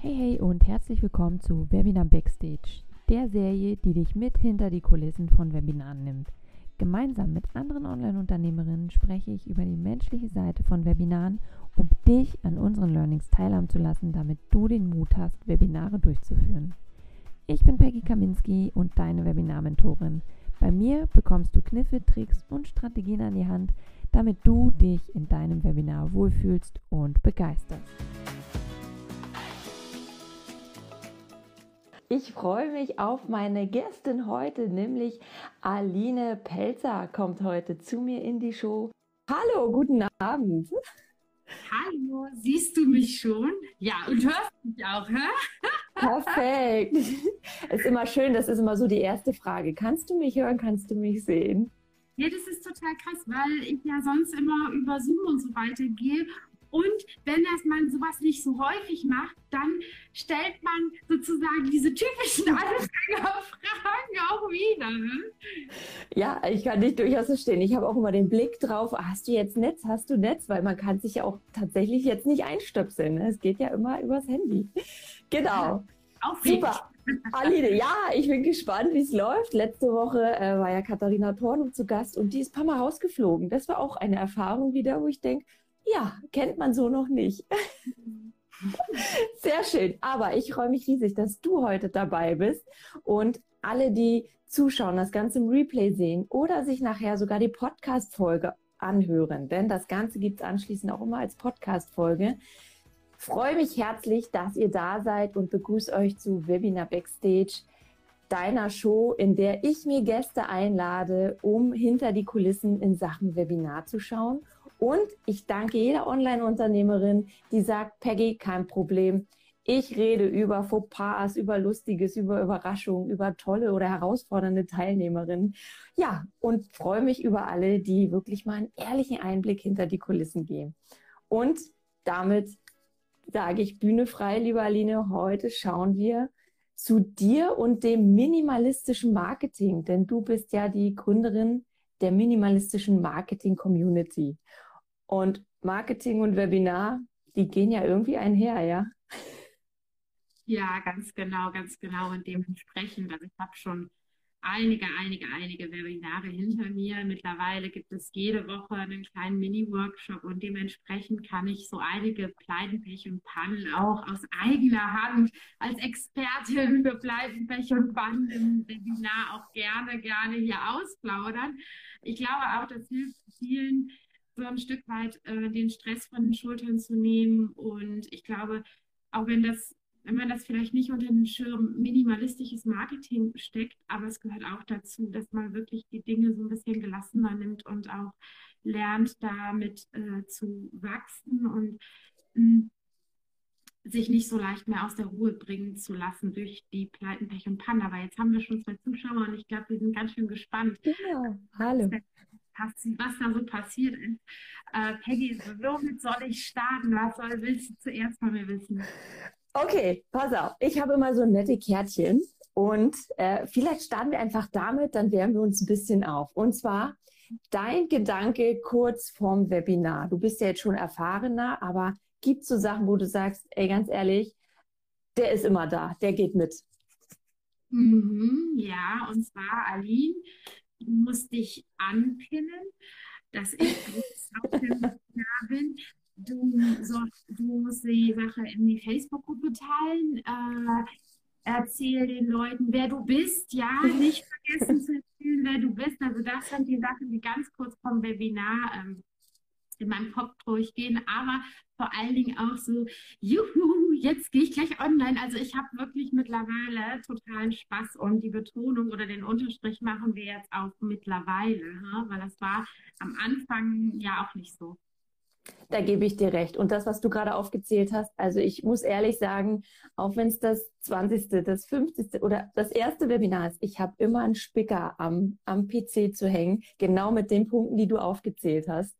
Hey, hey und herzlich willkommen zu Webinar Backstage, der Serie, die dich mit hinter die Kulissen von Webinaren nimmt. Gemeinsam mit anderen Online-Unternehmerinnen spreche ich über die menschliche Seite von Webinaren, um dich an unseren Learnings teilhaben zu lassen, damit du den Mut hast, Webinare durchzuführen. Ich bin Peggy Kaminski und deine Webinar-Mentorin. Bei mir bekommst du Kniffe, Tricks und Strategien an die Hand, damit du dich in deinem Webinar wohlfühlst und begeisterst. Ich freue mich auf meine Gästin heute, nämlich Aline Pelzer kommt heute zu mir in die Show. Hallo, guten Abend. Hallo, siehst du mich schon? Ja, und hörst mich auch, hä? Perfekt. Es ist immer schön, das ist immer so die erste Frage. Kannst du mich hören, kannst du mich sehen? Ja, das ist total krass, weil ich ja sonst immer über Zoom und so weiter gehe und wenn das man sowas nicht so häufig macht, dann stellt man sozusagen diese typischen Anfängerfragen auch wieder. Ne? Ja, ich kann dich durchaus verstehen. Ich habe auch immer den Blick drauf, hast du jetzt Netz, hast du Netz, weil man kann sich ja auch tatsächlich jetzt nicht einstöpseln. Ne? Es geht ja immer übers Handy. Genau. Aufregend. Super. Aline, ja, ich bin gespannt, wie es läuft. Letzte Woche äh, war ja Katharina Tornum zu Gast und die ist ein paar Mal rausgeflogen. Das war auch eine Erfahrung wieder, wo ich denke, ja, kennt man so noch nicht. Sehr schön. Aber ich freue mich riesig, dass du heute dabei bist und alle, die zuschauen, das Ganze im Replay sehen oder sich nachher sogar die Podcast-Folge anhören, denn das Ganze gibt es anschließend auch immer als Podcast-Folge. Freue mich herzlich, dass ihr da seid und begrüße euch zu Webinar Backstage, deiner Show, in der ich mir Gäste einlade, um hinter die Kulissen in Sachen Webinar zu schauen und ich danke jeder Online-Unternehmerin, die sagt, Peggy, kein Problem. Ich rede über Fauxpas, über Lustiges, über Überraschungen, über tolle oder herausfordernde Teilnehmerinnen. Ja, und freue mich über alle, die wirklich mal einen ehrlichen Einblick hinter die Kulissen geben. Und damit sage ich Bühne frei, liebe Aline. Heute schauen wir zu dir und dem minimalistischen Marketing, denn du bist ja die Gründerin der minimalistischen Marketing Community. Und Marketing und Webinar, die gehen ja irgendwie einher, ja? Ja, ganz genau, ganz genau. Und dementsprechend, also ich habe schon einige, einige, einige Webinare hinter mir. Mittlerweile gibt es jede Woche einen kleinen Mini-Workshop und dementsprechend kann ich so einige Pleidenpech und Pannen auch aus eigener Hand als Expertin für Pleidenpech und Pannen im Webinar auch gerne, gerne hier ausplaudern. Ich glaube auch, das hilft vielen, so ein Stück weit äh, den Stress von den Schultern zu nehmen. Und ich glaube, auch wenn das, wenn man das vielleicht nicht unter den Schirm minimalistisches Marketing steckt, aber es gehört auch dazu, dass man wirklich die Dinge so ein bisschen gelassener nimmt und auch lernt, damit äh, zu wachsen und mh, hm, sich nicht so leicht mehr aus der Ruhe bringen zu lassen durch die Pleiten, Pech und Pannen. Aber jetzt haben wir schon zwei Zuschauer und ich glaube, wir sind ganz schön gespannt. Genau. Hallo was da so passiert ist. Äh, Peggy, womit soll ich starten? Was soll, willst du zuerst von mir wissen? Okay, pass auf. Ich habe immer so nette Kärtchen und äh, vielleicht starten wir einfach damit, dann wärmen wir uns ein bisschen auf. Und zwar dein Gedanke kurz vorm Webinar. Du bist ja jetzt schon erfahrener, aber gibt es so Sachen, wo du sagst, ey, ganz ehrlich, der ist immer da, der geht mit. Mhm, ja, und zwar Aline, du musst dich anpinnen, dass ich da bin. Du, so, du musst die Sache in die Facebook-Gruppe teilen. Äh, erzähl den Leuten, wer du bist. Ja, nicht vergessen zu erzählen, wer du bist. Also das sind die Sachen, die ganz kurz vom Webinar ähm, in meinem Kopf durchgehen. Aber vor allen Dingen auch so, juhu, jetzt gehe ich gleich online. Also ich habe wirklich mittlerweile totalen Spaß und die Betonung oder den Unterstrich machen wir jetzt auch mittlerweile, weil das war am Anfang ja auch nicht so. Da gebe ich dir recht. Und das, was du gerade aufgezählt hast, also ich muss ehrlich sagen, auch wenn es das 20., das 50. oder das erste Webinar ist, ich habe immer einen Spicker am, am PC zu hängen, genau mit den Punkten, die du aufgezählt hast.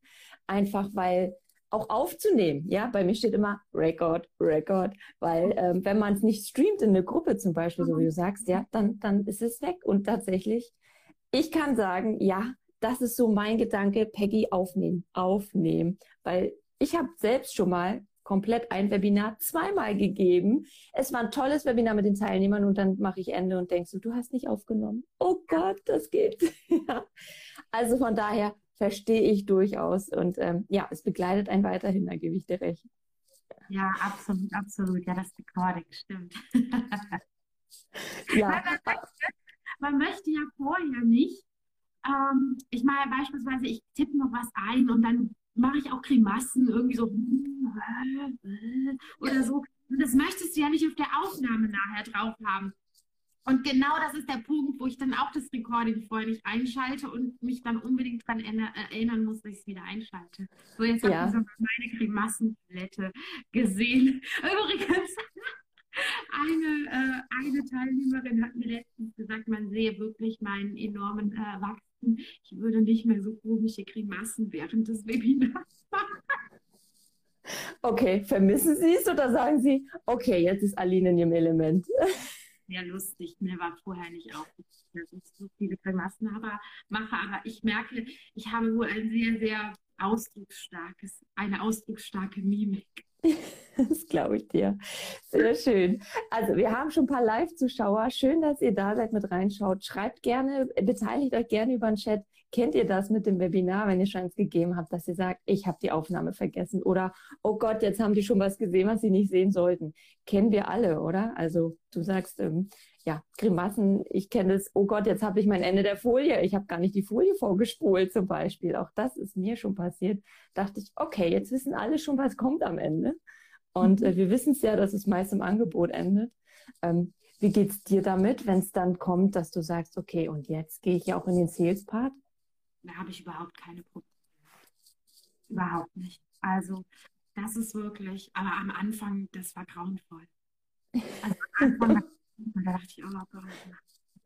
Einfach weil auch aufzunehmen. Ja, bei mir steht immer Record, Record, weil ähm, wenn man es nicht streamt in eine Gruppe zum Beispiel, so wie du sagst, ja, dann, dann ist es weg. Und tatsächlich, ich kann sagen, ja, das ist so mein Gedanke, Peggy aufnehmen, aufnehmen, weil ich habe selbst schon mal komplett ein Webinar zweimal gegeben. Es war ein tolles Webinar mit den Teilnehmern und dann mache ich Ende und denkst du, du hast nicht aufgenommen. Oh Gott, das geht. ja. Also von daher verstehe ich durchaus und ähm, ja, es begleitet einen weiterhin, da gebe ich dir recht. Ja, absolut, absolut. Ja, das Recording stimmt. ja. man, möchte, man möchte ja vorher nicht, ähm, ich meine beispielsweise, ich tippe noch was ein und dann mache ich auch Grimassen, irgendwie so oder so. Und das möchtest du ja nicht auf der Aufnahme nachher drauf haben. Und genau das ist der Punkt, wo ich dann auch das Recording vorher nicht einschalte und mich dann unbedingt daran erinnern muss, dass ich es wieder einschalte. So, jetzt ja. habt ihr so meine Grimassenpalette gesehen. Übrigens, eine, äh, eine Teilnehmerin hat mir letztens gesagt, man sehe wirklich meinen enormen äh, Wachstum. Ich würde nicht mehr so komische Grimassen während des Webinars machen. Okay, vermissen Sie es oder sagen Sie, okay, jetzt ist Aline in ihrem Element? Sehr lustig. Mir war vorher nicht aufgefallen, dass ich so viele Grimassen aber, mache, aber ich merke, ich habe wohl ein sehr, sehr ausdrucksstarkes, eine ausdrucksstarke Mimik. Das glaube ich dir. Sehr schön. Also wir haben schon ein paar Live-Zuschauer. Schön, dass ihr da seid, mit reinschaut. Schreibt gerne, beteiligt euch gerne über den Chat. Kennt ihr das mit dem Webinar, wenn ihr schon eins gegeben habt, dass ihr sagt, ich habe die Aufnahme vergessen oder oh Gott, jetzt haben die schon was gesehen, was sie nicht sehen sollten. Kennen wir alle, oder? Also du sagst, ähm, ja, Grimassen, ich kenne es, oh Gott, jetzt habe ich mein Ende der Folie, ich habe gar nicht die Folie vorgespult zum Beispiel. Auch das ist mir schon passiert. Dachte ich, okay, jetzt wissen alle schon, was kommt am Ende. Und äh, wir wissen es ja, dass es meist im Angebot endet. Ähm, wie es dir damit, wenn es dann kommt, dass du sagst, okay, und jetzt gehe ich ja auch in den Sales-Part? Da habe ich überhaupt keine Probleme. Überhaupt nicht. Also, das ist wirklich, aber am Anfang, das war grauenvoll. Also am Anfang da dachte ich auch noch,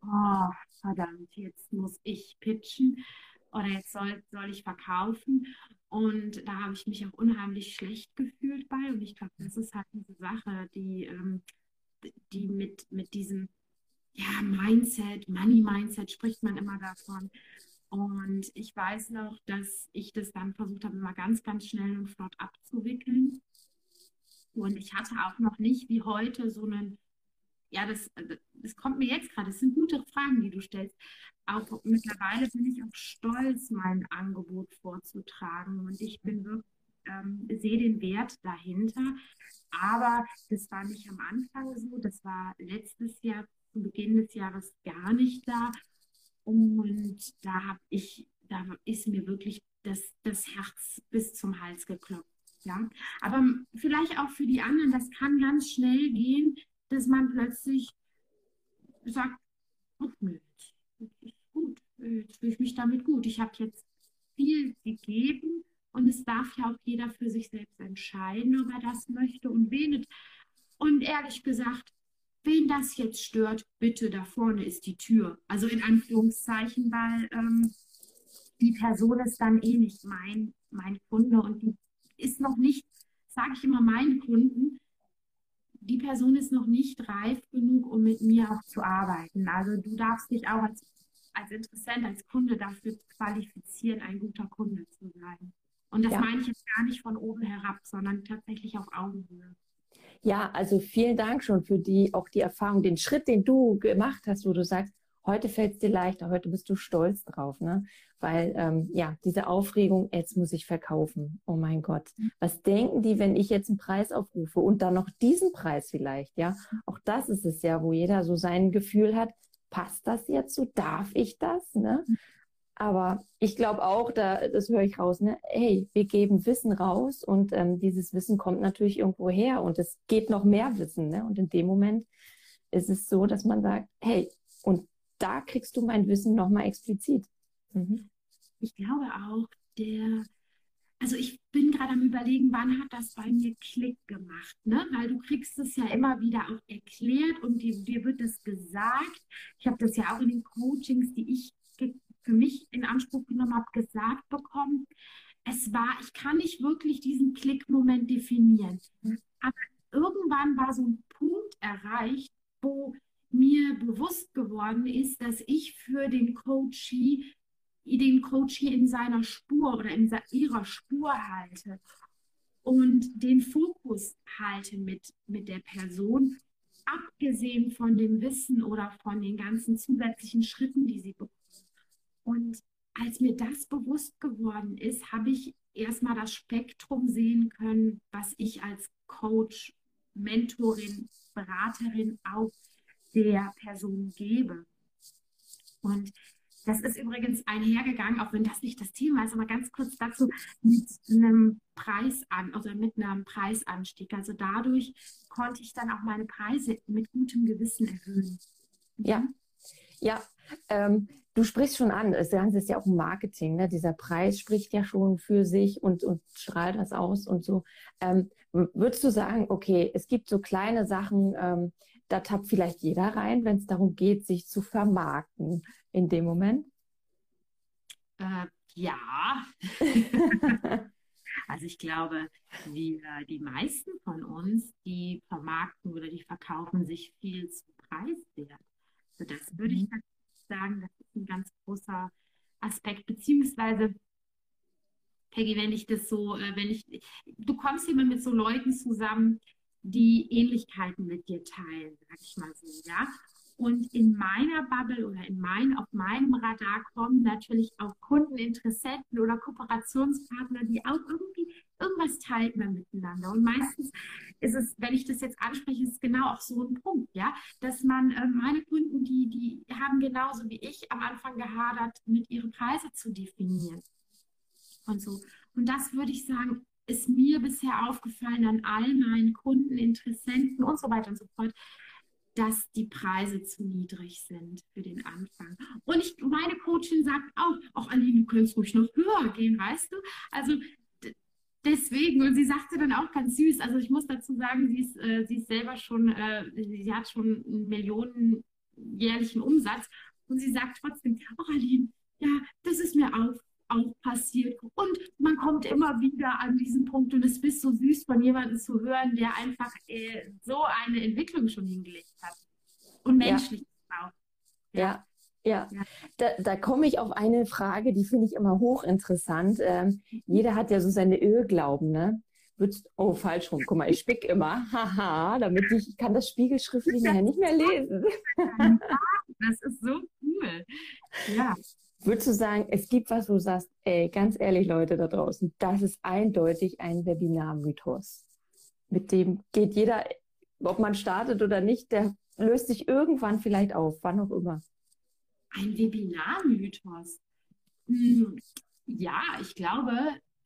oh, verdammt, jetzt muss ich pitchen oder jetzt soll, soll ich verkaufen. Und da habe ich mich auch unheimlich schlecht gefühlt bei. Und ich glaube, das ist halt diese Sache, die, ähm, die mit, mit diesem ja, Mindset, Money-Mindset spricht man immer davon. Und ich weiß noch, dass ich das dann versucht habe, immer ganz, ganz schnell und flott abzuwickeln. Und ich hatte auch noch nicht wie heute so einen ja, das, das kommt mir jetzt gerade. Das sind gute Fragen, die du stellst. Auch mittlerweile bin ich auch stolz, mein Angebot vorzutragen. Und ich bin wirklich, ähm, sehe den Wert dahinter. Aber das war nicht am Anfang so. Das war letztes Jahr, zu Beginn des Jahres gar nicht da. Und da habe ich, da ist mir wirklich das, das Herz bis zum Hals geklopft. Ja, aber vielleicht auch für die anderen, das kann ganz schnell gehen, dass man plötzlich sagt, oh, jetzt, ist gut, jetzt fühle ich mich damit gut. Ich habe jetzt viel gegeben und es darf ja auch jeder für sich selbst entscheiden, ob er das möchte und wen Und ehrlich gesagt, wen das jetzt stört, bitte, da vorne ist die Tür. Also in Anführungszeichen, weil ähm, die Person ist dann eh nicht mein, mein Kunde und die ist noch nicht, sage ich immer meinen Kunden, die Person ist noch nicht reif genug, um mit mir auch zu arbeiten. Also du darfst dich auch als, als Interessent, als Kunde dafür qualifizieren, ein guter Kunde zu sein. Und das ja. meine ich jetzt gar nicht von oben herab, sondern tatsächlich auf Augenhöhe. Ja, also vielen Dank schon für die, auch die Erfahrung, den Schritt, den du gemacht hast, wo du sagst, heute fällt es dir leichter, heute bist du stolz drauf, ne? Weil ähm, ja, diese Aufregung, jetzt muss ich verkaufen. Oh mein Gott. Was denken die, wenn ich jetzt einen Preis aufrufe und dann noch diesen Preis vielleicht, ja? Auch das ist es ja, wo jeder so sein Gefühl hat, passt das jetzt so? Darf ich das? Ne? Aber ich glaube auch, da, das höre ich raus, ne? hey, wir geben Wissen raus und ähm, dieses Wissen kommt natürlich irgendwo her und es geht noch mehr Wissen. Ne? Und in dem Moment ist es so, dass man sagt, hey, und da kriegst du mein Wissen nochmal explizit. Mhm. Ich glaube auch, der, also ich bin gerade am überlegen, wann hat das bei mir Klick gemacht, ne? Weil du kriegst es ja immer wieder auch erklärt und dir, dir wird es gesagt. Ich habe das ja auch in den Coachings, die ich für mich in Anspruch genommen habe, gesagt bekommen. Es war, ich kann nicht wirklich diesen Klickmoment definieren. Mhm. Aber irgendwann war so ein Punkt erreicht, wo mir bewusst geworden ist, dass ich für den Coachee den Coachee in seiner Spur oder in ihrer Spur halte. und den Fokus halte mit, mit der Person, abgesehen von dem Wissen oder von den ganzen zusätzlichen Schritten, die sie bekommt. Und als mir das bewusst geworden ist, habe ich erstmal das Spektrum sehen können, was ich als Coach, Mentorin, Beraterin auch der Person gebe. Und das ist übrigens einhergegangen, auch wenn das nicht das Thema ist, aber ganz kurz dazu, mit einem Preis an oder mit einem Preisanstieg. Also dadurch konnte ich dann auch meine Preise mit gutem Gewissen erhöhen. Ja, ja. Ähm, du sprichst schon an, das Ganze ist ja auch Marketing, ne? dieser Preis spricht ja schon für sich und, und strahlt das aus und so. Ähm, würdest du sagen, okay, es gibt so kleine Sachen, ähm, da tappt vielleicht jeder rein, wenn es darum geht, sich zu vermarkten in dem Moment? Äh, ja. also ich glaube, wir, die meisten von uns, die vermarkten oder die verkaufen sich viel zu preiswert. Also das würde ich mhm. Sagen, das ist ein ganz großer Aspekt, beziehungsweise Peggy, wenn ich das so, äh, wenn ich, du kommst immer mit so Leuten zusammen, die Ähnlichkeiten mit dir teilen, sag ich mal so, ja. Und in meiner Bubble oder in mein, auf meinem Radar kommen natürlich auch Kundeninteressenten oder Kooperationspartner, die auch irgendwie irgendwas teilt man miteinander. Und meistens ist es, wenn ich das jetzt anspreche, ist es genau auch so ein Punkt, ja, dass man äh, meine Kunden, die, die haben genauso wie ich am Anfang gehadert, mit ihre Preise zu definieren. Und so. Und das würde ich sagen, ist mir bisher aufgefallen an all meinen Kunden, Interessenten und so weiter und so fort, dass die Preise zu niedrig sind für den Anfang. Und ich, meine Coachin sagt auch, auch Aline, du könntest ruhig noch höher gehen, weißt du? Also deswegen, und sie sagte dann auch ganz süß, also ich muss dazu sagen, sie ist, äh, sie ist selber schon, äh, sie hat schon einen Millionen jährlichen Umsatz und sie sagt trotzdem, oh Aline, ja, das ist mir auf, auch passiert. Und man kommt immer wieder an diesen Punkt und es ist so süß von jemandem zu hören, der einfach äh, so eine Entwicklung schon hingelegt hat. Und menschlich ja. auch. Ja. Ja, ja. Da, da komme ich auf eine Frage, die finde ich immer hochinteressant. Ähm, jeder hat ja so seine Irrglauben, ne? Würdest, oh, falsch rum. Guck mal, ich spick immer. Haha, damit ich, ich kann das Spiegelschriftlich nachher nicht mehr lesen. das ist so cool. Ja. Würdest du sagen, es gibt was, wo du sagst, ey, ganz ehrlich, Leute da draußen, das ist eindeutig ein Webinar-Mythos. Mit dem geht jeder, ob man startet oder nicht, der löst sich irgendwann vielleicht auf, wann auch immer. Ein Webinar-Mythos. Hm, ja, ich glaube,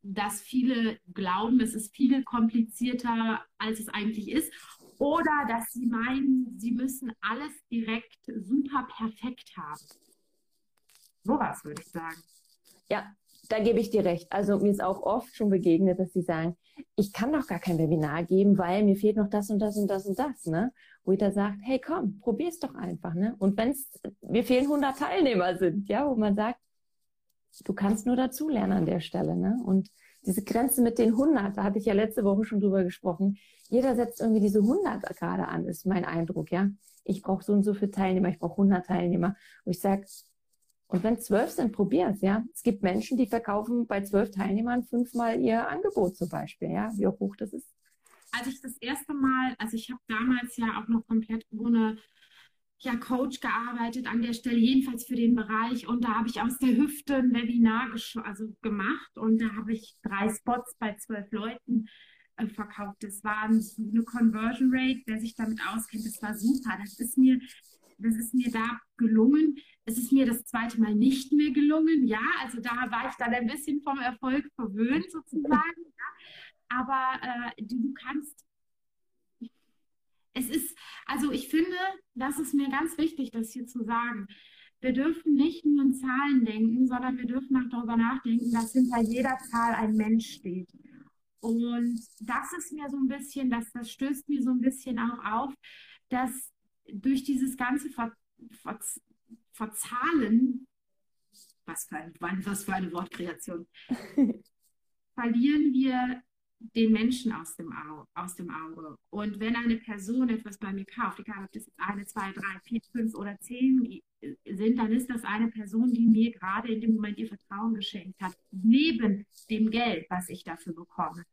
dass viele glauben, es ist viel komplizierter, als es eigentlich ist. Oder dass sie meinen, sie müssen alles direkt super perfekt haben. Sowas würde ich sagen. Ja, da gebe ich dir recht. Also mir ist auch oft schon begegnet, dass sie sagen, ich kann doch gar kein Webinar geben, weil mir fehlt noch das und das und das und das, ne? Wo ich da sagt, hey komm, probier's doch einfach, ne? Und wenn es, mir fehlen 100 Teilnehmer sind, ja, wo man sagt, du kannst nur dazulernen an der Stelle, ne? Und diese Grenze mit den 100, da hatte ich ja letzte Woche schon drüber gesprochen. Jeder setzt irgendwie diese 100 gerade an, ist mein Eindruck, ja? Ich brauche so und so viele Teilnehmer, ich brauche 100 Teilnehmer. Und ich sage, und wenn zwölf sind, probier's, ja. Es gibt Menschen, die verkaufen bei zwölf Teilnehmern fünfmal ihr Angebot zum Beispiel, ja, wie hoch das ist. Als ich das erste Mal, also ich habe damals ja auch noch komplett ohne ja, Coach gearbeitet an der Stelle, jedenfalls für den Bereich. Und da habe ich aus der Hüfte ein Webinar also gemacht und da habe ich drei Spots bei zwölf Leuten äh, verkauft. Das war eine Conversion Rate, wer sich damit auskennt, das war super. Das ist mir, das ist mir da gelungen. Es ist mir das zweite Mal nicht mehr gelungen. Ja, also da war ich dann ein bisschen vom Erfolg verwöhnt sozusagen. Ja. Aber äh, du kannst, es ist, also ich finde, das ist mir ganz wichtig, das hier zu sagen. Wir dürfen nicht nur in Zahlen denken, sondern wir dürfen auch darüber nachdenken, dass hinter jeder Zahl ein Mensch steht. Und das ist mir so ein bisschen, das, das stößt mir so ein bisschen auch auf, dass durch dieses ganze Ver, Ver, verzahlen, was für, ein, was für eine Wortkreation, verlieren wir den Menschen aus dem, Auge, aus dem Auge. Und wenn eine Person etwas bei mir kauft, egal ob das eine, zwei, drei, vier, fünf oder zehn sind, dann ist das eine Person, die mir gerade in dem Moment ihr Vertrauen geschenkt hat, neben dem Geld, was ich dafür bekomme.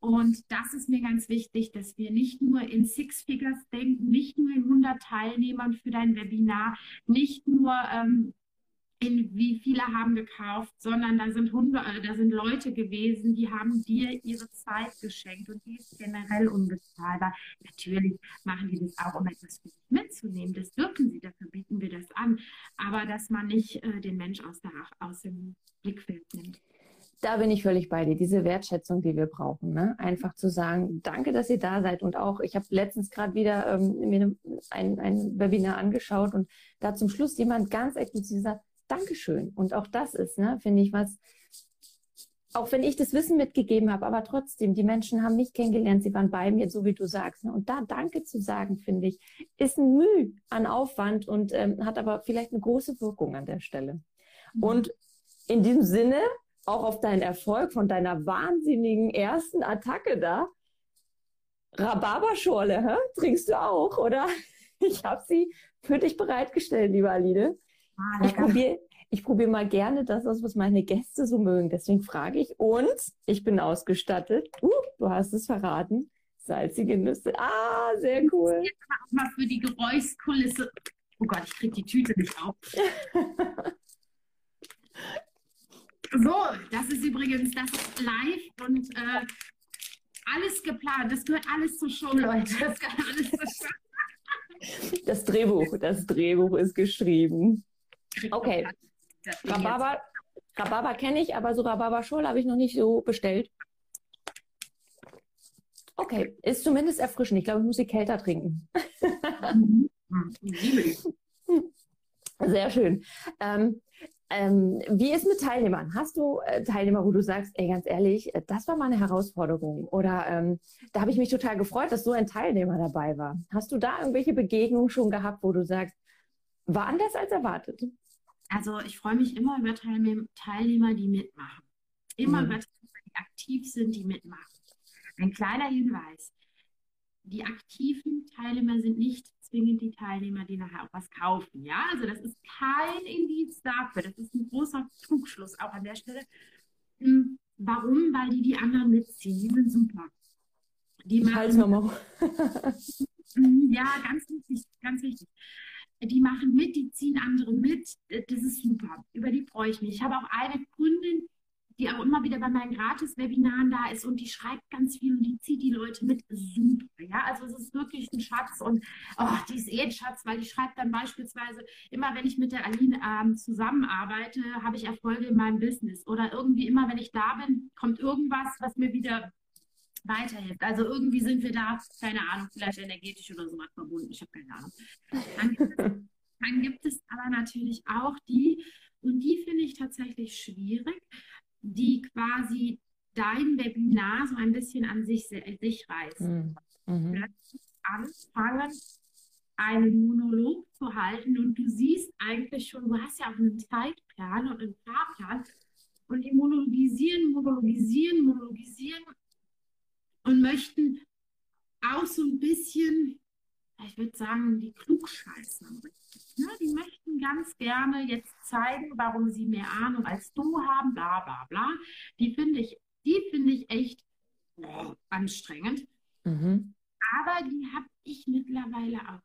Und das ist mir ganz wichtig, dass wir nicht nur in Six Figures denken, nicht nur in 100 Teilnehmern für dein Webinar, nicht nur ähm, in wie viele haben gekauft, sondern da sind Hunde, äh, da sind Leute gewesen, die haben dir ihre Zeit geschenkt und die ist generell unbezahlbar. Natürlich machen die das auch, um etwas für sich mitzunehmen. Das dürfen sie, dafür bieten wir das an. Aber dass man nicht äh, den Mensch aus, der, aus dem Blickfeld nimmt. Da bin ich völlig bei dir. Diese Wertschätzung, die wir brauchen, ne? einfach zu sagen, danke, dass ihr da seid. Und auch, ich habe letztens gerade wieder ähm, mir ein, ein Webinar angeschaut und da zum Schluss jemand ganz explizit gesagt, Dankeschön. Und auch das ist, ne, finde ich, was, auch wenn ich das Wissen mitgegeben habe, aber trotzdem, die Menschen haben mich kennengelernt, sie waren bei mir, so wie du sagst. Ne? Und da Danke zu sagen, finde ich, ist ein Mühe an Aufwand und ähm, hat aber vielleicht eine große Wirkung an der Stelle. Mhm. Und in diesem Sinne, auch auf deinen Erfolg von deiner wahnsinnigen ersten Attacke da, Rhabarberschorle, hä? trinkst du auch, oder? Ich habe sie für dich bereitgestellt, liebe Aline. Ah, ich probiere ich probier mal gerne das aus, was meine Gäste so mögen. Deswegen frage ich. Und ich bin ausgestattet. Uh, du hast es verraten. Salzige Nüsse. Ah, sehr cool. Jetzt mal für die Geräuschkulisse. Oh Gott, ich kriege die Tüte nicht auf. so, das ist übrigens das ist live und äh, alles geplant. Das gehört alles zur Show, Leute. Das gehört alles zur Show. Das Drehbuch, das Drehbuch ist geschrieben. Okay. Rhabarber, Rhabarber kenne ich, aber so Rhabarber-Schorle habe ich noch nicht so bestellt. Okay, ist zumindest erfrischend. Ich glaube, ich muss sie kälter trinken. Mhm. Sehr schön. Ähm, ähm, wie ist mit Teilnehmern? Hast du äh, Teilnehmer, wo du sagst, ey, ganz ehrlich, äh, das war mal eine Herausforderung oder ähm, da habe ich mich total gefreut, dass so ein Teilnehmer dabei war. Hast du da irgendwelche Begegnungen schon gehabt, wo du sagst, war anders als erwartet? Also ich freue mich immer über Teilnehmer, die mitmachen. Immer mhm. über Teilnehmer, die aktiv sind, die mitmachen. Ein kleiner Hinweis. Die aktiven Teilnehmer sind nicht zwingend die Teilnehmer, die nachher auch was kaufen. Ja, also das ist kein Indiz dafür. Das ist ein großer Trugschluss auch an der Stelle. Hm, warum? Weil die die anderen mitziehen. Die sind super. Die machen, ja, ganz wichtig, ganz wichtig die machen mit, die ziehen andere mit. Das ist super. Über die freue ich mich. Ich habe auch eine Kundin, die auch immer wieder bei meinen Gratis-Webinaren da ist und die schreibt ganz viel und die zieht die Leute mit. Super. Ja, also es ist wirklich ein Schatz und oh, die ist eh ein Schatz, weil die schreibt dann beispielsweise immer, wenn ich mit der Aline ähm, zusammenarbeite, habe ich Erfolge in meinem Business oder irgendwie immer, wenn ich da bin, kommt irgendwas, was mir wieder weiterhilft. Also irgendwie sind wir da, keine Ahnung, vielleicht energetisch oder so was verbunden. Ich habe keine Ahnung. Dann gibt, es, dann gibt es aber natürlich auch die, und die finde ich tatsächlich schwierig, die quasi dein Webinar so ein bisschen an sich, sich reißen. Mhm. mhm. Plötzlich anfangen, einen Monolog zu halten und du siehst eigentlich schon, du hast ja auch einen Zeitplan und einen Fahrplan und die monologisieren, monologisieren, monologisieren und möchten auch so ein bisschen, ich würde sagen, die Klugscheißen. Ne? Die möchten ganz gerne jetzt zeigen, warum sie mehr Ahnung als du haben, bla bla bla. Die finde ich, die finde ich echt oh, anstrengend. Mhm. Aber die habe ich mittlerweile auch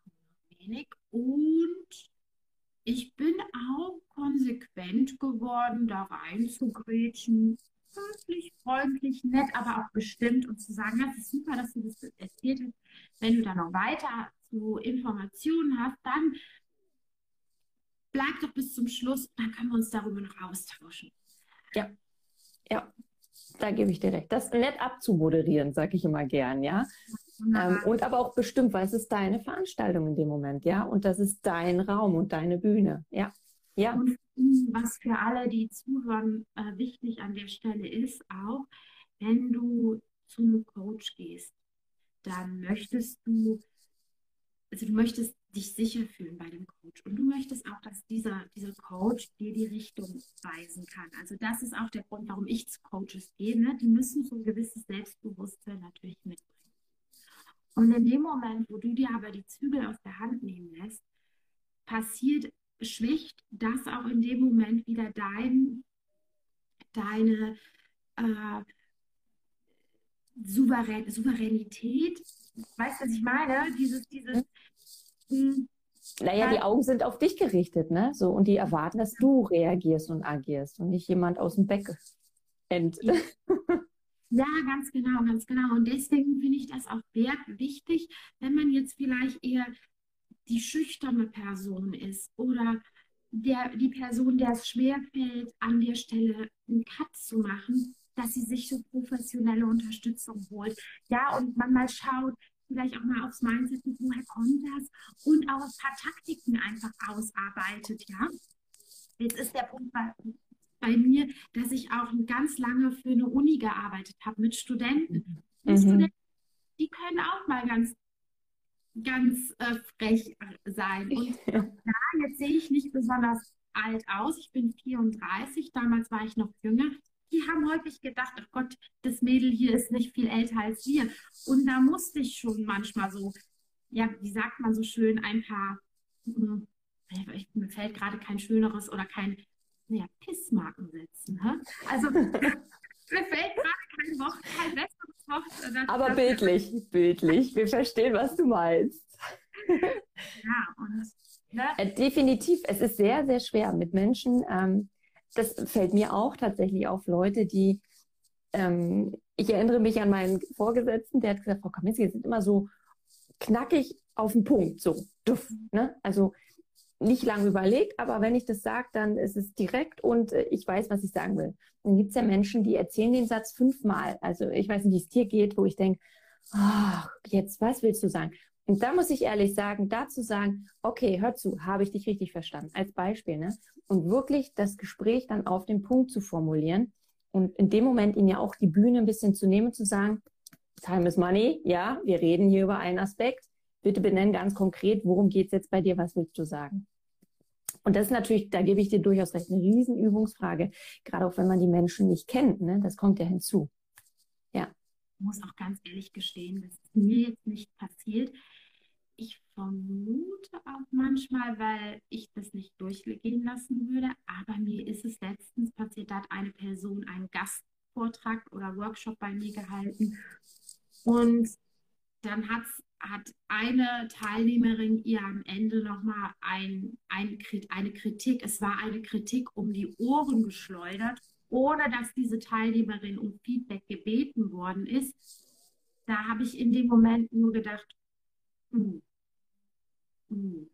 wenig und ich bin auch konsequent geworden, da reinzugrätschen höflich, freundlich, nett, aber auch bestimmt und zu sagen, das ist super, dass du das erzählt hast. Wenn du da noch weiter zu Informationen hast, dann bleib doch bis zum Schluss, dann können wir uns darüber noch austauschen. Ja, ja, da gebe ich dir recht. Das nett abzumoderieren, sage ich immer gern, ja. Ähm, und aber auch bestimmt, weil es ist deine Veranstaltung in dem Moment, ja. Und das ist dein Raum und deine Bühne, ja. Ja. Und was für alle, die zuhören, äh, wichtig an der Stelle ist auch, wenn du zu einem Coach gehst, dann möchtest du, also du möchtest dich sicher fühlen bei dem Coach und du möchtest auch, dass dieser, dieser Coach dir die Richtung weisen kann. Also das ist auch der Grund, warum ich zu Coaches gehe. Ne? Die müssen so ein gewisses Selbstbewusstsein natürlich mitbringen. Und in dem Moment, wo du dir aber die Zügel aus der Hand nehmen lässt, passiert schwächt das auch in dem Moment wieder dein, deine, äh, Souverän Souveränität. Weißt du, was ich meine? Dieses, dieses. Hm, naja, die Augen sind auf dich gerichtet, ne? So, und die erwarten, dass du reagierst und agierst und nicht jemand aus dem Beck end. Ja, ganz genau, ganz genau. Und deswegen finde ich das auch wert, wichtig, wenn man jetzt vielleicht eher die schüchterne Person ist oder der, die Person, der es schwerfällt, an der Stelle einen Cut zu machen, dass sie sich so professionelle Unterstützung holt. Ja, und man mal schaut, vielleicht auch mal aufs Mindset, woher kommt das? Und auch ein paar Taktiken einfach ausarbeitet, ja. Jetzt ist der Punkt bei, bei mir, dass ich auch ganz lange für eine Uni gearbeitet habe mit Studenten. Mhm. Studenten, die können auch mal ganz ganz äh, frech sein. Und ja, jetzt sehe ich nicht besonders alt aus. Ich bin 34, damals war ich noch jünger. Die haben häufig gedacht, oh Gott, das Mädel hier ist nicht viel älter als wir. Und da musste ich schon manchmal so, ja, wie sagt man so schön, ein paar, hm, mir fällt gerade kein schöneres oder kein, naja, Pissmarken setzen. Hä? Also mir fällt gerade kein Wort, kein besseres Wort. Aber bildlich, bildlich. Wir verstehen, was du meinst. ja, und Ne? Äh, definitiv. Es ist sehr, sehr schwer mit Menschen. Ähm, das fällt mir auch tatsächlich auf Leute, die, ähm, ich erinnere mich an meinen Vorgesetzten, der hat gesagt, Frau Kaminski, Sie sind immer so knackig auf den Punkt, so duff. Ne? Also nicht lange überlegt, aber wenn ich das sage, dann ist es direkt und äh, ich weiß, was ich sagen will. Dann gibt es ja Menschen, die erzählen den Satz fünfmal. Also ich weiß nicht, wie es dir geht, wo ich denke, ach, jetzt, was willst du sagen? Und da muss ich ehrlich sagen, dazu sagen, okay, hör zu, habe ich dich richtig verstanden, als Beispiel, ne? Und wirklich das Gespräch dann auf den Punkt zu formulieren und in dem Moment ihnen ja auch die Bühne ein bisschen zu nehmen, zu sagen, Time is money, ja, wir reden hier über einen Aspekt. Bitte benennen ganz konkret, worum geht es jetzt bei dir, was willst du sagen? Und das ist natürlich, da gebe ich dir durchaus recht, eine Riesenübungsfrage, gerade auch wenn man die Menschen nicht kennt, ne? das kommt ja hinzu. Ja. Muss auch ganz ehrlich gestehen, das ist mir jetzt nicht passiert. Ich vermute auch manchmal, weil ich das nicht durchgehen lassen würde, aber mir ist es letztens passiert, da hat eine Person einen Gastvortrag oder Workshop bei mir gehalten und dann hat's, hat eine Teilnehmerin ihr am Ende nochmal ein, ein, eine Kritik, es war eine Kritik um die Ohren geschleudert, ohne dass diese Teilnehmerin um Feedback gebeten worden ist. Da habe ich in dem Moment nur gedacht, Uh. Uh.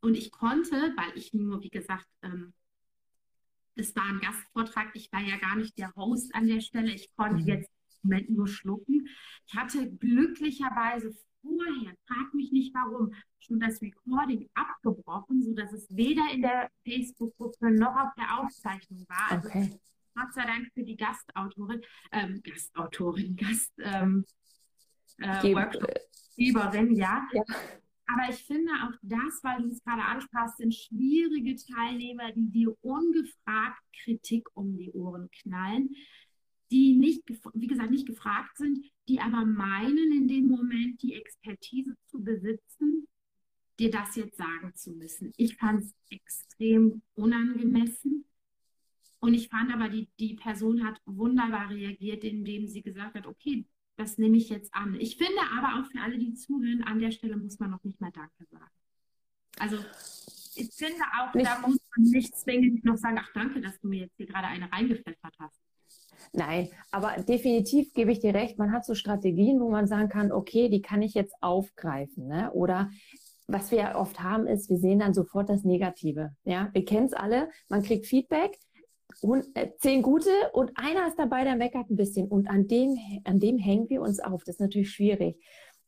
Und ich konnte, weil ich nur, wie gesagt, ähm, das war ein Gastvortrag, ich war ja gar nicht der Host an der Stelle, ich konnte mhm. jetzt im Moment nur schlucken. Ich hatte glücklicherweise vorher, frag mich nicht warum, schon das Recording abgebrochen, sodass es weder in der Facebook-Gruppe noch auf der Aufzeichnung war. Also okay. Gott sei Dank für die Gastautorin, ähm, Gastautorin, Gast, ähm, äh, Workshop-Geberin, ja. ja. Aber ich finde auch das, weil du es gerade ansprachst, sind schwierige Teilnehmer, die dir ungefragt Kritik um die Ohren knallen, die nicht, wie gesagt, nicht gefragt sind, die aber meinen, in dem Moment die Expertise zu besitzen, dir das jetzt sagen zu müssen. Ich fand es extrem unangemessen. Und ich fand aber, die, die Person hat wunderbar reagiert, indem sie gesagt hat, okay, das nehme ich jetzt an. Ich finde aber auch für alle, die zuhören, an der Stelle muss man noch nicht mal Danke sagen. Also ich finde auch, nicht. da muss man nicht zwingend noch sagen, ach danke, dass du mir jetzt hier gerade eine reingepfeffert hast. Nein, aber definitiv gebe ich dir recht, man hat so Strategien, wo man sagen kann, okay, die kann ich jetzt aufgreifen. Ne? Oder was wir oft haben, ist, wir sehen dann sofort das Negative. Ja, wir kennen es alle, man kriegt Feedback, zehn gute und einer ist dabei, der meckert ein bisschen und an dem, an dem hängen wir uns auf. Das ist natürlich schwierig.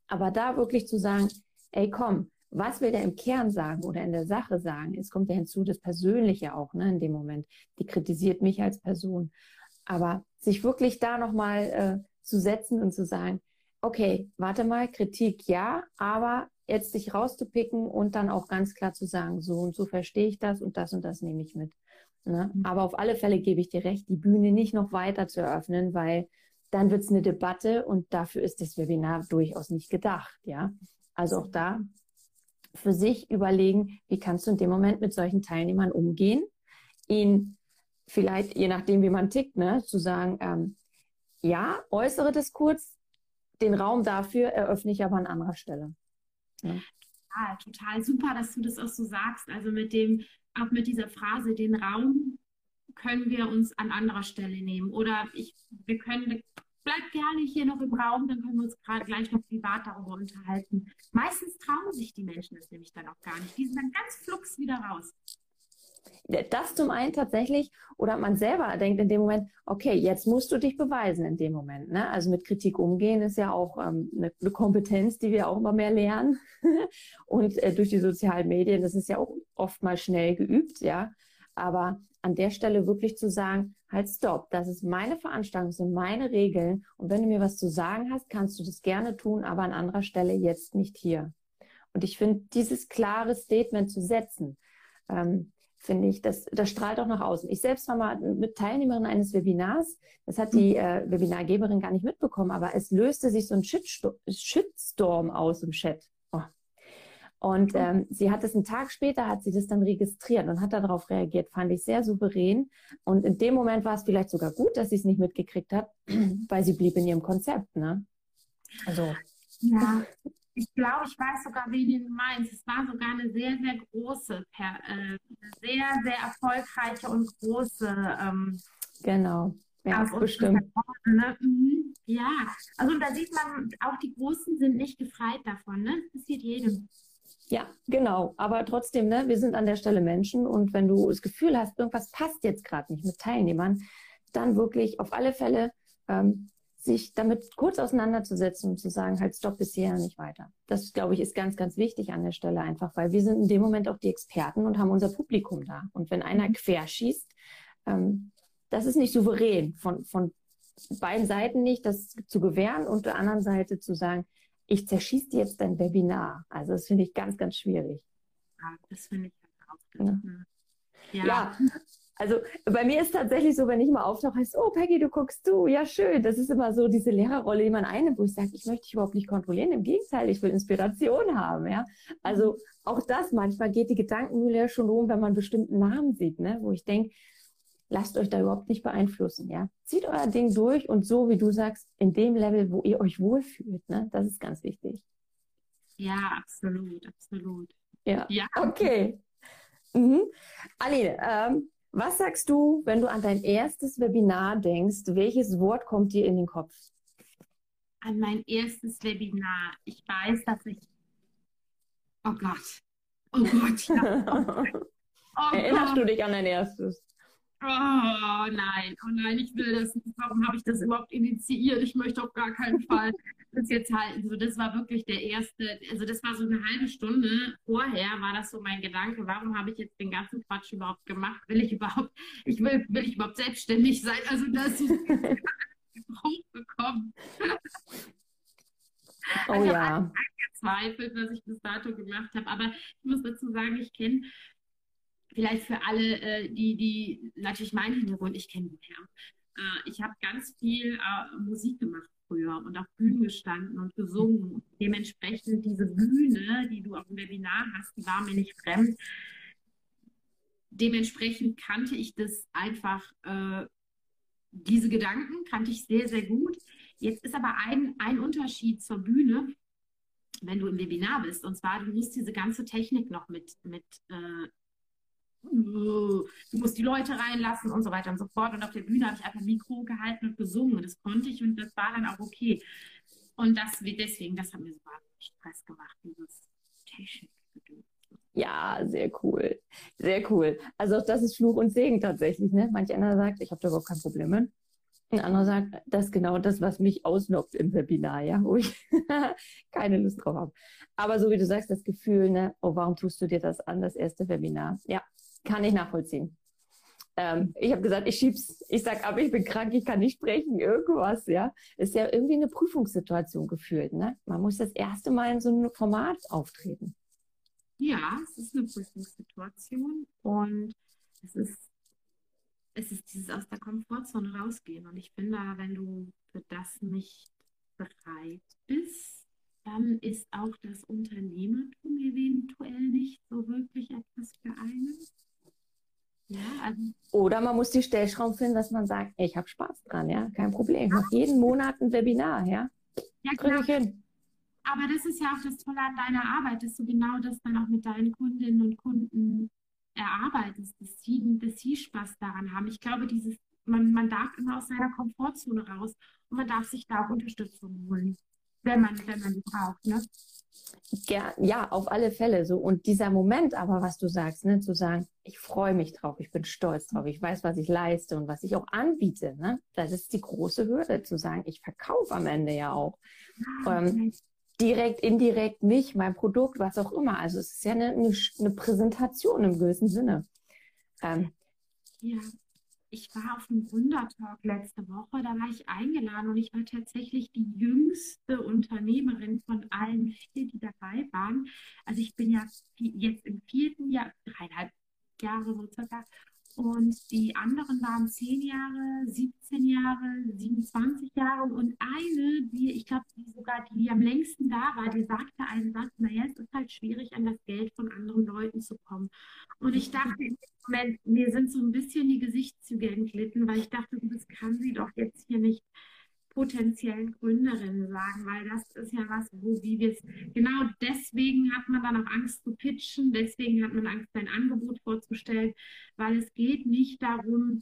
Aber da wirklich zu sagen, ey, komm, was will der im Kern sagen oder in der Sache sagen? Es kommt ja hinzu, das Persönliche auch, ne, in dem Moment. Die kritisiert mich als Person. Aber sich wirklich da nochmal äh, zu setzen und zu sagen, okay, warte mal, Kritik ja, aber jetzt sich rauszupicken und dann auch ganz klar zu sagen, so und so verstehe ich das und das und das nehme ich mit. Ne? Mhm. Aber auf alle Fälle gebe ich dir recht, die Bühne nicht noch weiter zu eröffnen, weil dann wird es eine Debatte und dafür ist das Webinar durchaus nicht gedacht. Ja, also auch da für sich überlegen, wie kannst du in dem Moment mit solchen Teilnehmern umgehen, ihn vielleicht, je nachdem, wie man tickt, ne, zu sagen, ähm, ja, äußere das kurz, den Raum dafür eröffne ich aber an anderer Stelle. Ja. Total, total super, dass du das auch so sagst. Also mit dem, auch mit dieser Phrase, den Raum können wir uns an anderer Stelle nehmen. Oder ich, wir können, bleibt gerne hier noch im Raum, dann können wir uns gerade gleich noch privat darüber unterhalten. Meistens trauen sich die Menschen das nämlich dann auch gar nicht. Die sind dann ganz flugs wieder raus. Das zum einen tatsächlich, oder man selber denkt in dem Moment, okay, jetzt musst du dich beweisen in dem Moment. Ne? Also mit Kritik umgehen ist ja auch ähm, eine, eine, Kompetenz, die wir auch immer mehr lernen. Und äh, durch die sozialen Medien, das ist ja auch oft mal schnell geübt, ja. Aber an der Stelle wirklich zu sagen, halt stopp, das ist meine Veranstaltung, das sind meine Regeln. Und wenn du mir was zu sagen hast, kannst du das gerne tun, aber an anderer Stelle jetzt nicht hier. Und ich finde, dieses klare Statement zu setzen, ähm, finde ich, das, das strahlt auch nach außen. Ich selbst war mal mit Teilnehmerin eines Webinars. Das hat die äh, Webinargeberin gar nicht mitbekommen, aber es löste sich so ein Shitstorm aus im Chat. Oh. Und ähm, sie hat es einen Tag später, hat sie das dann registriert und hat darauf reagiert, fand ich sehr souverän. Und in dem Moment war es vielleicht sogar gut, dass sie es nicht mitgekriegt hat, weil sie blieb in ihrem Konzept. Ne? Also. Ja, ich glaube, ich weiß sogar, wen du meinst. Es war sogar eine sehr, sehr große, äh, sehr, sehr erfolgreiche und große. Ähm, genau. Ja, bestimmt. Ne? Mhm. Ja, also da sieht man, auch die Großen sind nicht gefreit davon, ne? Das passiert jedem. Ja, genau. Aber trotzdem, ne, wir sind an der Stelle Menschen und wenn du das Gefühl hast, irgendwas passt jetzt gerade nicht mit Teilnehmern, dann wirklich auf alle Fälle ähm, sich damit kurz auseinanderzusetzen und zu sagen, halt stopp bisher nicht weiter. Das, glaube ich, ist ganz, ganz wichtig an der Stelle einfach, weil wir sind in dem Moment auch die Experten und haben unser Publikum da. Und wenn einer mhm. querschießt, ähm, das ist nicht souverän von, von beiden Seiten nicht, das zu gewähren und der anderen Seite zu sagen, ich zerschieße jetzt dein Webinar. Also das finde ich ganz, ganz schwierig. Ja, das finde ich auch. Ja. ja. ja. Also bei mir ist tatsächlich so, wenn ich mal auftauche, heißt oh Peggy, du guckst du, ja schön. Das ist immer so diese Lehrerrolle, die man einnimmt, wo ich sage, ich möchte dich überhaupt nicht kontrollieren. Im Gegenteil, ich will Inspiration haben, ja. Also auch das, manchmal geht die Gedankenmühle schon um, wenn man bestimmten Namen sieht, ne? wo ich denke, lasst euch da überhaupt nicht beeinflussen, ja. Zieht euer Ding durch und so, wie du sagst, in dem Level, wo ihr euch wohlfühlt, ne? Das ist ganz wichtig. Ja, absolut, absolut. Ja, ja. okay. Mhm. Aline, ähm, was sagst du, wenn du an dein erstes Webinar denkst? Welches Wort kommt dir in den Kopf? An mein erstes Webinar. Ich weiß, dass ich. Oh Gott. Oh Gott. Ja. Oh Erinnerst Gott. du dich an dein erstes? Oh nein, oh nein, ich will das nicht. Warum habe ich das überhaupt initiiert? Ich möchte auf gar keinen Fall das jetzt halten. So, das war wirklich der erste, also das war so eine halbe Stunde vorher, war das so mein Gedanke, warum habe ich jetzt den ganzen Quatsch überhaupt gemacht? Will ich überhaupt, ich will, will ich überhaupt selbstständig sein? Also das ist hochgekommen. Oh also ja. angezweifelt, was ich bis dato gemacht habe. Aber ich muss dazu sagen, ich kenne vielleicht für alle, äh, die, die natürlich meinen Hintergrund, ich kenne den Herrn. Äh, ich habe ganz viel äh, Musik gemacht früher und auf Bühnen gestanden und gesungen. Dementsprechend diese Bühne, die du auf dem Webinar hast, die war mir nicht fremd. Dementsprechend kannte ich das einfach, äh, diese Gedanken kannte ich sehr, sehr gut. Jetzt ist aber ein, ein Unterschied zur Bühne, wenn du im Webinar bist. Und zwar, du musst diese ganze Technik noch mit, mit äh, du musst die Leute reinlassen und so weiter und so fort. Und auf der Bühne habe ich einfach ein Mikro gehalten und gesungen. Das konnte ich und das war dann auch okay. Und das deswegen, das hat mir so Stress gemacht, dieses Technik. Ja, sehr cool. Sehr cool. Also auch das ist Fluch und Segen tatsächlich. Ne? Manch einer sagt, ich habe da überhaupt kein Problem mit. Ein anderer sagt, das ist genau das, was mich ausnockt im Webinar, ja, wo ich keine Lust drauf habe. Aber so wie du sagst, das Gefühl, ne, oh, warum tust du dir das an, das erste Webinar? Ja, kann ich nachvollziehen. Ähm, ich habe gesagt, ich schieb's, ich sag ab, ich bin krank, ich kann nicht sprechen, irgendwas, ja. Ist ja irgendwie eine Prüfungssituation gefühlt, ne? Man muss das erste Mal in so einem Format auftreten. Ja, es ist eine Prüfungssituation und es ist, es ist dieses aus der Komfortzone rausgehen. Und ich finde, wenn du für das nicht bereit bist, dann ist auch das Unternehmertum eventuell nicht so wirklich etwas für einen. Ja, also Oder man muss die Stellschrauben finden, dass man sagt, ich habe Spaß dran, ja, kein Problem. Ich mache jeden Monat ein Webinar, ja. Ja, Drücke ich klar. hin. Aber das ist ja auch das Tolle an deiner Arbeit, dass du genau das dann auch mit deinen Kundinnen und Kunden erarbeitest, dass sie, dass sie Spaß daran haben. Ich glaube, dieses, man, man darf immer aus seiner Komfortzone raus und man darf sich da auch Unterstützung holen, wenn man, wenn man die braucht, ne? Ja, ja, auf alle Fälle so. Und dieser Moment aber, was du sagst, ne, zu sagen, ich freue mich drauf, ich bin stolz drauf, ich weiß, was ich leiste und was ich auch anbiete, ne? Das ist die große Hürde, zu sagen, ich verkaufe am Ende ja auch. Ähm, direkt, indirekt mich, mein Produkt, was auch immer. Also es ist ja eine, eine, eine Präsentation im gewissen Sinne. Ähm, ja, ich war auf einem Gründertalk letzte Woche, da war ich eingeladen und ich war tatsächlich die jüngste Unternehmerin von allen vier, die dabei waren. Also ich bin ja jetzt im vierten Jahr, dreieinhalb Jahre so circa. Und die anderen waren zehn Jahre, 17 Jahre, 27 Jahre. Und eine, die, ich glaube, die sogar, die, die am längsten da war, die sagte einen Satz, naja, es ist halt schwierig, an das Geld von anderen Leuten zu kommen. Und ich dachte Moment, mir sind so ein bisschen die Gesichtszüge entglitten, weil ich dachte, das kann sie doch jetzt hier nicht potenziellen Gründerinnen sagen, weil das ist ja was, wo wie wir es, genau deswegen hat man dann auch Angst zu pitchen, deswegen hat man Angst, sein Angebot vorzustellen, weil es geht nicht darum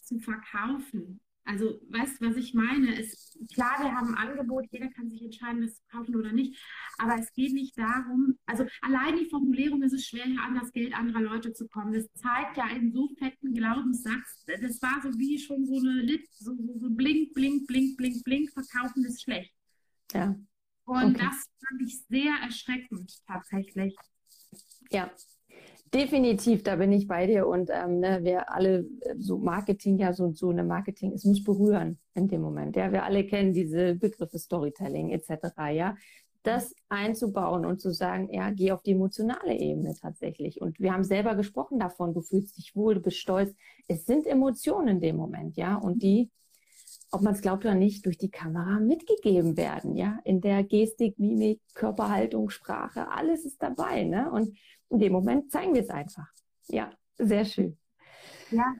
zu verkaufen. Also, weißt du, was ich meine? Ist klar, wir haben ein Angebot, jeder kann sich entscheiden, das zu kaufen oder nicht. Aber es geht nicht darum, also allein die Formulierung ist es schwer, hier an das Geld anderer Leute zu kommen. Das zeigt ja einen so fetten Glaubenssatz. Das war so wie schon so eine Lit, so, so, so blink, blink, blink, blink, blink, verkaufen ist schlecht. Ja. Und okay. das fand ich sehr erschreckend tatsächlich. Ja, Definitiv, da bin ich bei dir und ähm, ne, wir alle äh, so Marketing ja so so eine Marketing, es muss berühren in dem Moment. Ja, wir alle kennen diese Begriffe Storytelling etc. Ja, das einzubauen und zu sagen, ja, geh auf die emotionale Ebene tatsächlich. Und wir haben selber gesprochen davon, du fühlst dich wohl, du bist stolz. Es sind Emotionen in dem Moment, ja, und die, ob man es glaubt oder nicht, durch die Kamera mitgegeben werden, ja, in der Gestik, Mimik, Körperhaltung, Sprache, alles ist dabei, ne? Und in dem Moment zeigen wir es einfach. Ja, sehr schön. Ja.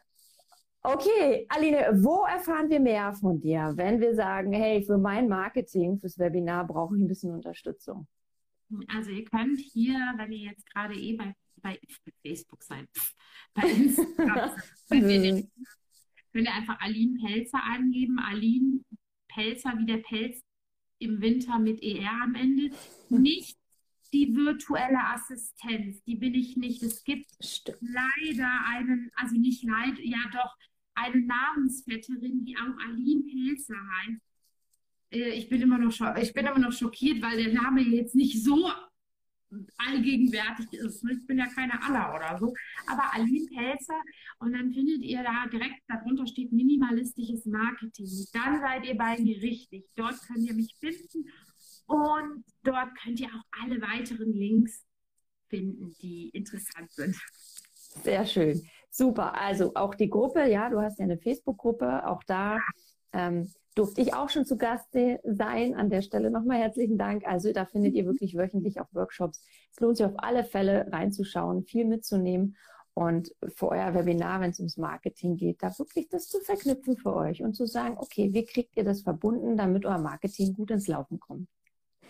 Okay, Aline, wo erfahren wir mehr von dir, wenn wir sagen, hey, für mein Marketing, fürs Webinar brauche ich ein bisschen Unterstützung? Also ihr könnt hier, wenn ihr jetzt gerade eh bei, bei Facebook seid, bei Instagram, könnt, ihr, könnt ihr einfach Aline Pelzer angeben. Aline Pelzer wie der Pelz im Winter mit ER am Ende. Nicht die virtuelle Assistenz, die bin ich nicht. Es gibt Stimmt. leider einen, also nicht leider, ja doch, eine Namensvetterin, die auch Aline Pelzer heißt. Äh, ich bin immer noch ich bin immer noch schockiert, weil der Name jetzt nicht so allgegenwärtig ist. Ich bin ja keine Alla oder so. Aber Aline Pelzer und dann findet ihr da direkt darunter steht minimalistisches Marketing. Dann seid ihr bei mir richtig. Dort könnt ihr mich finden und dort könnt ihr auch alle weiteren Links finden, die interessant sind. Sehr schön. Super. Also auch die Gruppe, ja, du hast ja eine Facebook-Gruppe, auch da ähm, durfte ich auch schon zu Gast sein. An der Stelle nochmal herzlichen Dank. Also da findet ihr wirklich wöchentlich auch Workshops. Es lohnt sich auf alle Fälle reinzuschauen, viel mitzunehmen und für euer Webinar, wenn es ums Marketing geht, da wirklich das zu verknüpfen für euch und zu sagen, okay, wie kriegt ihr das verbunden, damit euer Marketing gut ins Laufen kommt.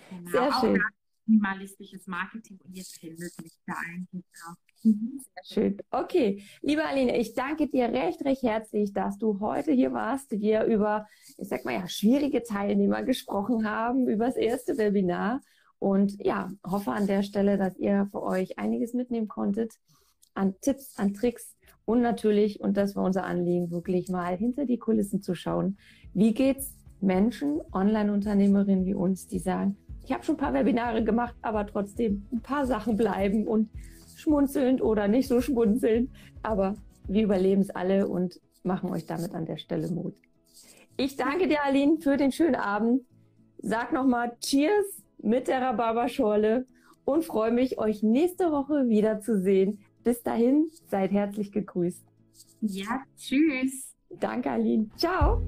Genau, Sehr schön. Minimalistisches Marketing und jetzt findet mich da eigentlich auch. Mhm. Sehr schön. Okay, liebe Aline, ich danke dir recht, recht herzlich, dass du heute hier warst, wir über, ich sag mal ja, schwierige Teilnehmer gesprochen haben, über das erste Webinar. Und ja, hoffe an der Stelle, dass ihr für euch einiges mitnehmen konntet an Tipps, an Tricks und natürlich, und das war unser Anliegen, wirklich mal hinter die Kulissen zu schauen. Wie geht's Menschen, Online-Unternehmerinnen wie uns, die sagen, ich habe schon ein paar Webinare gemacht, aber trotzdem ein paar Sachen bleiben und schmunzelnd oder nicht so schmunzelnd. Aber wir überleben es alle und machen euch damit an der Stelle Mut. Ich danke dir, Aline, für den schönen Abend. Sag nochmal Cheers mit der Rhabarberschorle und freue mich, euch nächste Woche wiederzusehen. Bis dahin, seid herzlich gegrüßt. Ja, tschüss. Danke, Aline. Ciao.